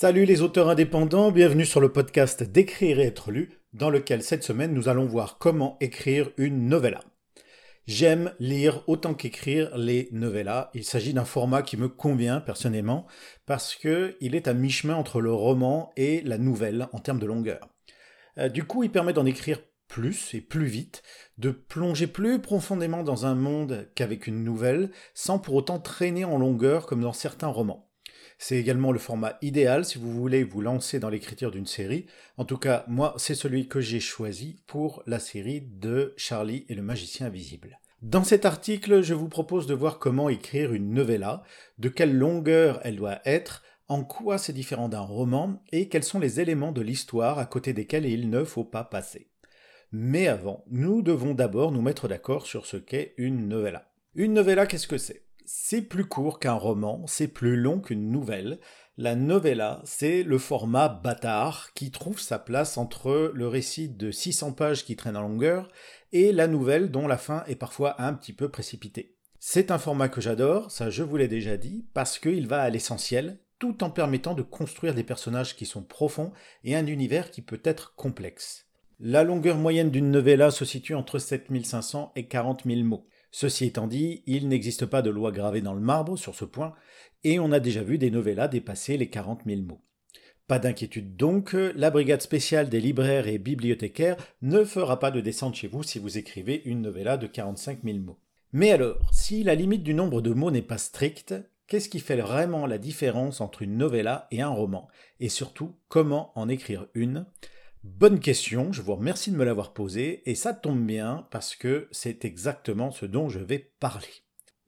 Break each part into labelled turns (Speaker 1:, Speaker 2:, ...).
Speaker 1: Salut les auteurs indépendants, bienvenue sur le podcast d'écrire et être lu, dans lequel cette semaine nous allons voir comment écrire une novella. J'aime lire autant qu'écrire les novellas. Il s'agit d'un format qui me convient personnellement parce que il est à mi-chemin entre le roman et la nouvelle en termes de longueur. Euh, du coup, il permet d'en écrire plus et plus vite, de plonger plus profondément dans un monde qu'avec une nouvelle, sans pour autant traîner en longueur comme dans certains romans. C'est également le format idéal si vous voulez vous lancer dans l'écriture d'une série. En tout cas, moi, c'est celui que j'ai choisi pour la série de Charlie et le magicien invisible. Dans cet article, je vous propose de voir comment écrire une novella, de quelle longueur elle doit être, en quoi c'est différent d'un roman et quels sont les éléments de l'histoire à côté desquels il ne faut pas passer. Mais avant, nous devons d'abord nous mettre d'accord sur ce qu'est une novella. Une novella, qu'est-ce que c'est? C'est plus court qu'un roman, c'est plus long qu'une nouvelle. La novella, c'est le format bâtard qui trouve sa place entre le récit de 600 pages qui traîne en longueur et la nouvelle dont la fin est parfois un petit peu précipitée. C'est un format que j'adore, ça je vous l'ai déjà dit, parce qu'il va à l'essentiel, tout en permettant de construire des personnages qui sont profonds et un univers qui peut être complexe. La longueur moyenne d'une novella se situe entre 7500 et 40 000 mots. Ceci étant dit, il n'existe pas de loi gravée dans le marbre sur ce point, et on a déjà vu des novellas dépasser les 40 000 mots. Pas d'inquiétude donc, la brigade spéciale des libraires et bibliothécaires ne fera pas de descente chez vous si vous écrivez une novella de 45 000 mots. Mais alors, si la limite du nombre de mots n'est pas stricte, qu'est-ce qui fait vraiment la différence entre une novella et un roman? Et surtout, comment en écrire une? Bonne question, je vous remercie de me l'avoir posée, et ça tombe bien parce que c'est exactement ce dont je vais parler.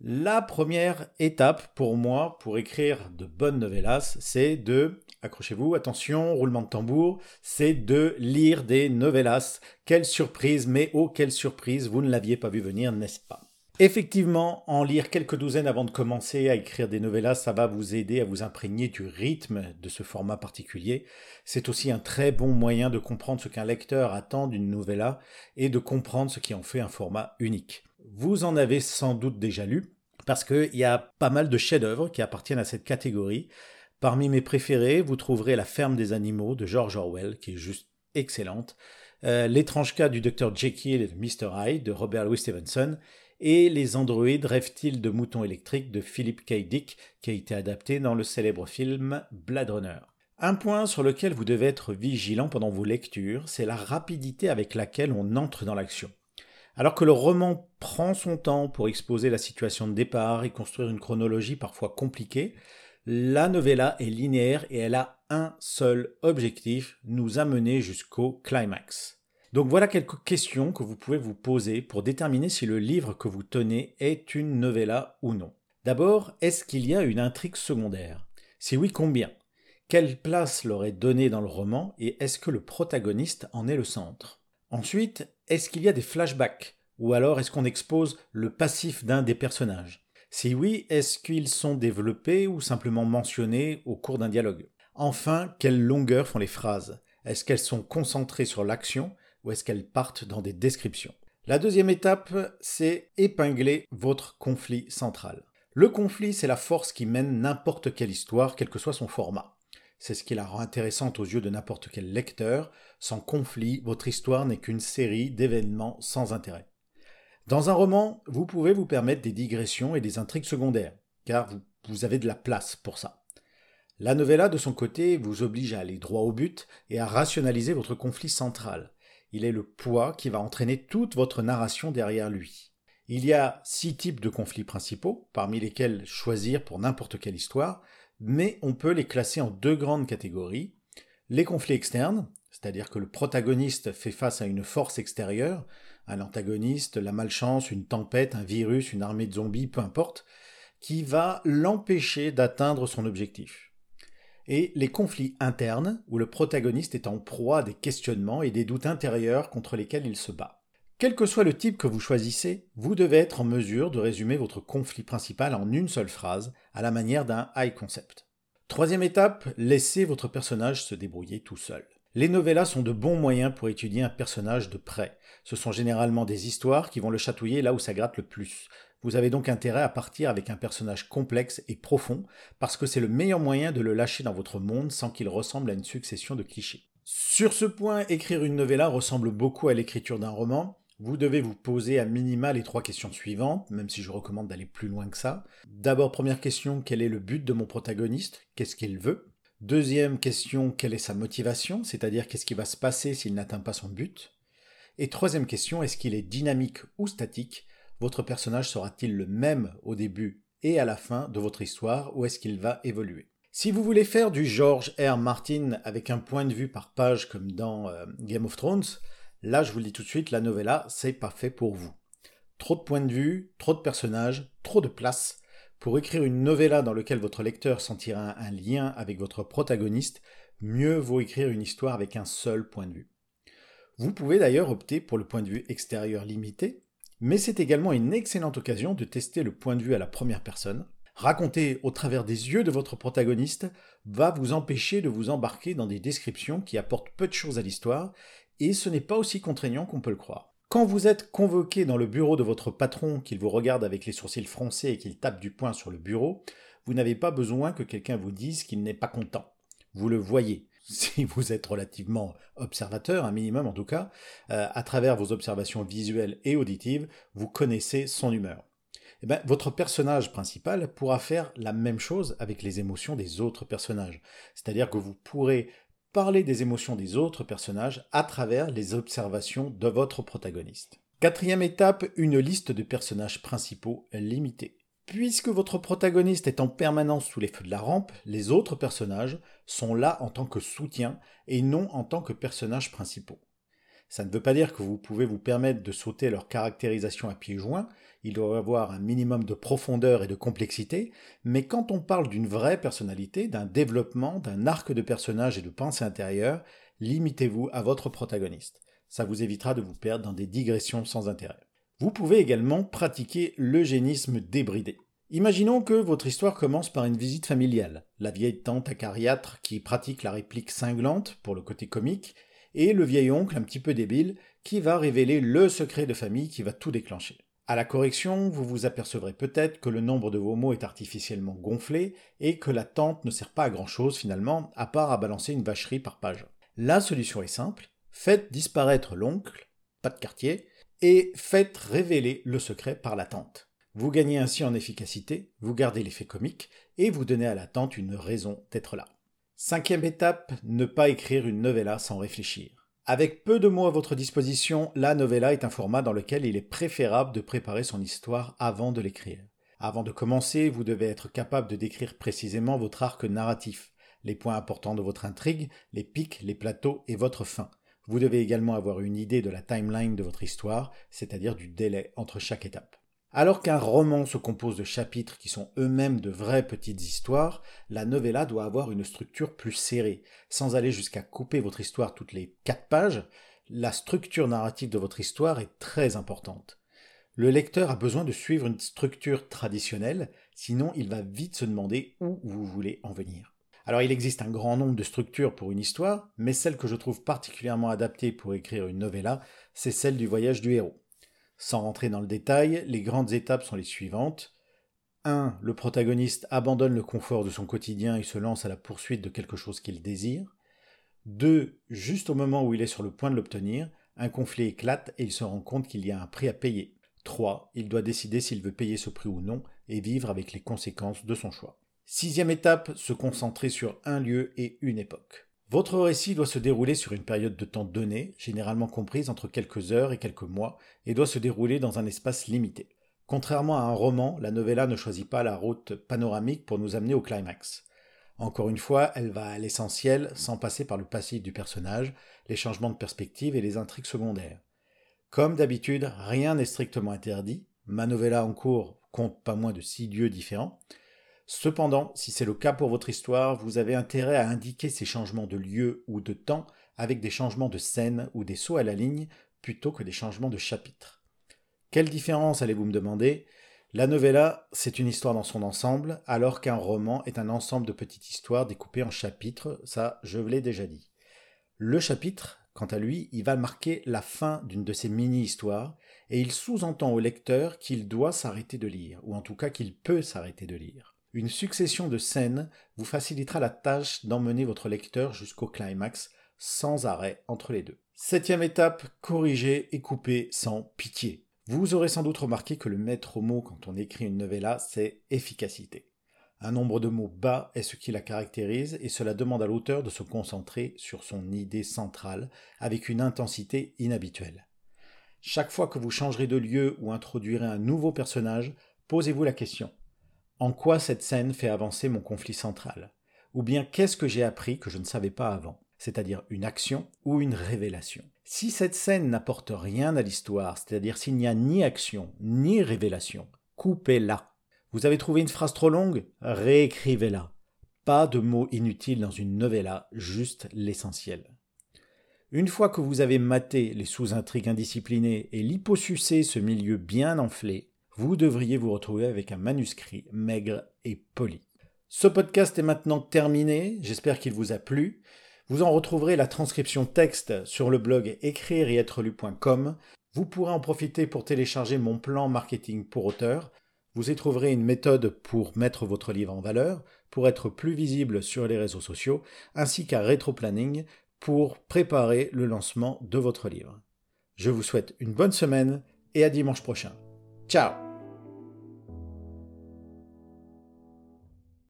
Speaker 1: La première étape pour moi pour écrire de bonnes novellas, c'est de, accrochez-vous, attention, roulement de tambour, c'est de lire des novellas. Quelle surprise, mais oh quelle surprise, vous ne l'aviez pas vu venir, n'est-ce pas? Effectivement, en lire quelques douzaines avant de commencer à écrire des novellas, ça va vous aider à vous imprégner du rythme de ce format particulier. C'est aussi un très bon moyen de comprendre ce qu'un lecteur attend d'une novella et de comprendre ce qui en fait un format unique. Vous en avez sans doute déjà lu, parce qu'il y a pas mal de chefs-d'œuvre qui appartiennent à cette catégorie. Parmi mes préférés, vous trouverez La ferme des animaux de George Orwell, qui est juste excellente, euh, L'étrange cas du docteur Jekyll et de Mr. Hyde de Robert Louis Stevenson, et Les androïdes rêvent-ils de moutons électriques de Philip K. Dick, qui a été adapté dans le célèbre film Blade Runner. Un point sur lequel vous devez être vigilant pendant vos lectures, c'est la rapidité avec laquelle on entre dans l'action. Alors que le roman prend son temps pour exposer la situation de départ et construire une chronologie parfois compliquée, la novella est linéaire et elle a un seul objectif, nous amener jusqu'au climax. Donc voilà quelques questions que vous pouvez vous poser pour déterminer si le livre que vous tenez est une novella ou non. D'abord, est-ce qu'il y a une intrigue secondaire? Si oui, combien? Quelle place l'aurait donnée dans le roman et est-ce que le protagoniste en est le centre? Ensuite, est-ce qu'il y a des flashbacks? Ou alors est-ce qu'on expose le passif d'un des personnages? Si oui, est-ce qu'ils sont développés ou simplement mentionnés au cours d'un dialogue? Enfin, quelle longueur font les phrases? Est-ce qu'elles sont concentrées sur l'action ou est-ce qu'elles partent dans des descriptions La deuxième étape, c'est épingler votre conflit central. Le conflit, c'est la force qui mène n'importe quelle histoire, quel que soit son format. C'est ce qui la rend intéressante aux yeux de n'importe quel lecteur. Sans conflit, votre histoire n'est qu'une série d'événements sans intérêt. Dans un roman, vous pouvez vous permettre des digressions et des intrigues secondaires, car vous, avez de la place pour ça. La novella, de son côté, vous oblige à aller droit au but et à rationaliser votre conflit central il est le poids qui va entraîner toute votre narration derrière lui. Il y a six types de conflits principaux, parmi lesquels choisir pour n'importe quelle histoire, mais on peut les classer en deux grandes catégories. Les conflits externes, c'est-à-dire que le protagoniste fait face à une force extérieure, un antagoniste, la malchance, une tempête, un virus, une armée de zombies, peu importe, qui va l'empêcher d'atteindre son objectif et les conflits internes, où le protagoniste est en proie à des questionnements et des doutes intérieurs contre lesquels il se bat. Quel que soit le type que vous choisissez, vous devez être en mesure de résumer votre conflit principal en une seule phrase, à la manière d'un high concept. Troisième étape, laissez votre personnage se débrouiller tout seul. Les novellas sont de bons moyens pour étudier un personnage de près. Ce sont généralement des histoires qui vont le chatouiller là où ça gratte le plus. Vous avez donc intérêt à partir avec un personnage complexe et profond, parce que c'est le meilleur moyen de le lâcher dans votre monde sans qu'il ressemble à une succession de clichés. Sur ce point, écrire une novella ressemble beaucoup à l'écriture d'un roman. Vous devez vous poser à minima les trois questions suivantes, même si je recommande d'aller plus loin que ça. D'abord, première question, quel est le but de mon protagoniste? Qu'est-ce qu'il veut? Deuxième question, quelle est sa motivation, c'est-à-dire qu'est-ce qui va se passer s'il n'atteint pas son but? Et troisième question, est-ce qu'il est dynamique ou statique? Votre personnage sera-t-il le même au début et à la fin de votre histoire ou est-ce qu'il va évoluer? Si vous voulez faire du George R. Martin avec un point de vue par page comme dans euh, Game of Thrones, là je vous le dis tout de suite, la novella, c'est pas fait pour vous. Trop de points de vue, trop de personnages, trop de place, pour écrire une novella dans laquelle votre lecteur sentira un lien avec votre protagoniste, mieux vaut écrire une histoire avec un seul point de vue. Vous pouvez d'ailleurs opter pour le point de vue extérieur limité, mais c'est également une excellente occasion de tester le point de vue à la première personne. Raconter au travers des yeux de votre protagoniste va vous empêcher de vous embarquer dans des descriptions qui apportent peu de choses à l'histoire, et ce n'est pas aussi contraignant qu'on peut le croire. Quand vous êtes convoqué dans le bureau de votre patron, qu'il vous regarde avec les sourcils froncés et qu'il tape du poing sur le bureau, vous n'avez pas besoin que quelqu'un vous dise qu'il n'est pas content. Vous le voyez. Si vous êtes relativement observateur, un minimum en tout cas, euh, à travers vos observations visuelles et auditives, vous connaissez son humeur. Eh bien, votre personnage principal pourra faire la même chose avec les émotions des autres personnages. C'est-à-dire que vous pourrez parler des émotions des autres personnages à travers les observations de votre protagoniste. Quatrième étape, une liste de personnages principaux limitée. Puisque votre protagoniste est en permanence sous les feux de la rampe, les autres personnages sont là en tant que soutien et non en tant que personnages principaux. Ça ne veut pas dire que vous pouvez vous permettre de sauter leur caractérisation à pieds joints, il doit avoir un minimum de profondeur et de complexité, mais quand on parle d'une vraie personnalité, d'un développement, d'un arc de personnage et de pensée intérieure, limitez-vous à votre protagoniste. Ça vous évitera de vous perdre dans des digressions sans intérêt. Vous pouvez également pratiquer l'eugénisme débridé. Imaginons que votre histoire commence par une visite familiale, la vieille tante acariâtre qui pratique la réplique cinglante pour le côté comique, et le vieil oncle un petit peu débile qui va révéler le secret de famille qui va tout déclencher. À la correction, vous vous apercevrez peut-être que le nombre de vos mots est artificiellement gonflé et que la tente ne sert pas à grand chose finalement, à part à balancer une vacherie par page. La solution est simple, faites disparaître l'oncle, pas de quartier, et faites révéler le secret par la tante. Vous gagnez ainsi en efficacité, vous gardez l'effet comique, et vous donnez à la tante une raison d'être là. Cinquième étape, ne pas écrire une novella sans réfléchir. Avec peu de mots à votre disposition, la novella est un format dans lequel il est préférable de préparer son histoire avant de l'écrire. Avant de commencer, vous devez être capable de décrire précisément votre arc narratif, les points importants de votre intrigue, les pics, les plateaux et votre fin. Vous devez également avoir une idée de la timeline de votre histoire, c'est-à-dire du délai entre chaque étape. Alors qu'un roman se compose de chapitres qui sont eux-mêmes de vraies petites histoires, la novella doit avoir une structure plus serrée. Sans aller jusqu'à couper votre histoire toutes les quatre pages, la structure narrative de votre histoire est très importante. Le lecteur a besoin de suivre une structure traditionnelle, sinon il va vite se demander où vous voulez en venir. Alors il existe un grand nombre de structures pour une histoire, mais celle que je trouve particulièrement adaptée pour écrire une novella, c'est celle du voyage du héros. Sans rentrer dans le détail, les grandes étapes sont les suivantes. 1. Le protagoniste abandonne le confort de son quotidien et se lance à la poursuite de quelque chose qu'il désire. 2. Juste au moment où il est sur le point de l'obtenir, un conflit éclate et il se rend compte qu'il y a un prix à payer. 3. Il doit décider s'il veut payer ce prix ou non et vivre avec les conséquences de son choix. Sixième étape, se concentrer sur un lieu et une époque. Votre récit doit se dérouler sur une période de temps donnée, généralement comprise entre quelques heures et quelques mois, et doit se dérouler dans un espace limité. Contrairement à un roman, la novella ne choisit pas la route panoramique pour nous amener au climax. Encore une fois, elle va à l'essentiel sans passer par le passif du personnage, les changements de perspective et les intrigues secondaires. Comme d'habitude, rien n'est strictement interdit. Ma novella en cours compte pas moins de six lieux différents. Cependant, si c'est le cas pour votre histoire, vous avez intérêt à indiquer ces changements de lieu ou de temps avec des changements de scène ou des sauts à la ligne plutôt que des changements de chapitre. Quelle différence allez-vous me demander? La novella, c'est une histoire dans son ensemble, alors qu'un roman est un ensemble de petites histoires découpées en chapitres, ça je l'ai déjà dit. Le chapitre, quant à lui, il va marquer la fin d'une de ces mini-histoires, et il sous-entend au lecteur qu'il doit s'arrêter de lire, ou en tout cas qu'il peut s'arrêter de lire. Une succession de scènes vous facilitera la tâche d'emmener votre lecteur jusqu'au climax, sans arrêt entre les deux. Septième étape, corriger et couper sans pitié. Vous aurez sans doute remarqué que le maître mot quand on écrit une novella, c'est efficacité. Un nombre de mots bas est ce qui la caractérise et cela demande à l'auteur de se concentrer sur son idée centrale avec une intensité inhabituelle. Chaque fois que vous changerez de lieu ou introduirez un nouveau personnage, posez-vous la question. En quoi cette scène fait avancer mon conflit central? Ou bien qu'est-ce que j'ai appris que je ne savais pas avant? C'est-à-dire une action ou une révélation. Si cette scène n'apporte rien à l'histoire, c'est-à-dire s'il n'y a ni action ni révélation, coupez-la. Vous avez trouvé une phrase trop longue? Réécrivez-la. Pas de mots inutiles dans une novella, juste l'essentiel. Une fois que vous avez maté les sous-intrigues indisciplinées et l'hyposucé ce milieu bien enflé, vous devriez vous retrouver avec un manuscrit maigre et poli. Ce podcast est maintenant terminé, j'espère qu'il vous a plu. Vous en retrouverez la transcription texte sur le blog écrire et être lu.com. Vous pourrez en profiter pour télécharger mon plan marketing pour auteur. Vous y trouverez une méthode pour mettre votre livre en valeur, pour être plus visible sur les réseaux sociaux, ainsi qu'un rétro-planning pour préparer le lancement de votre livre. Je vous souhaite une bonne semaine et à dimanche prochain. Tchau!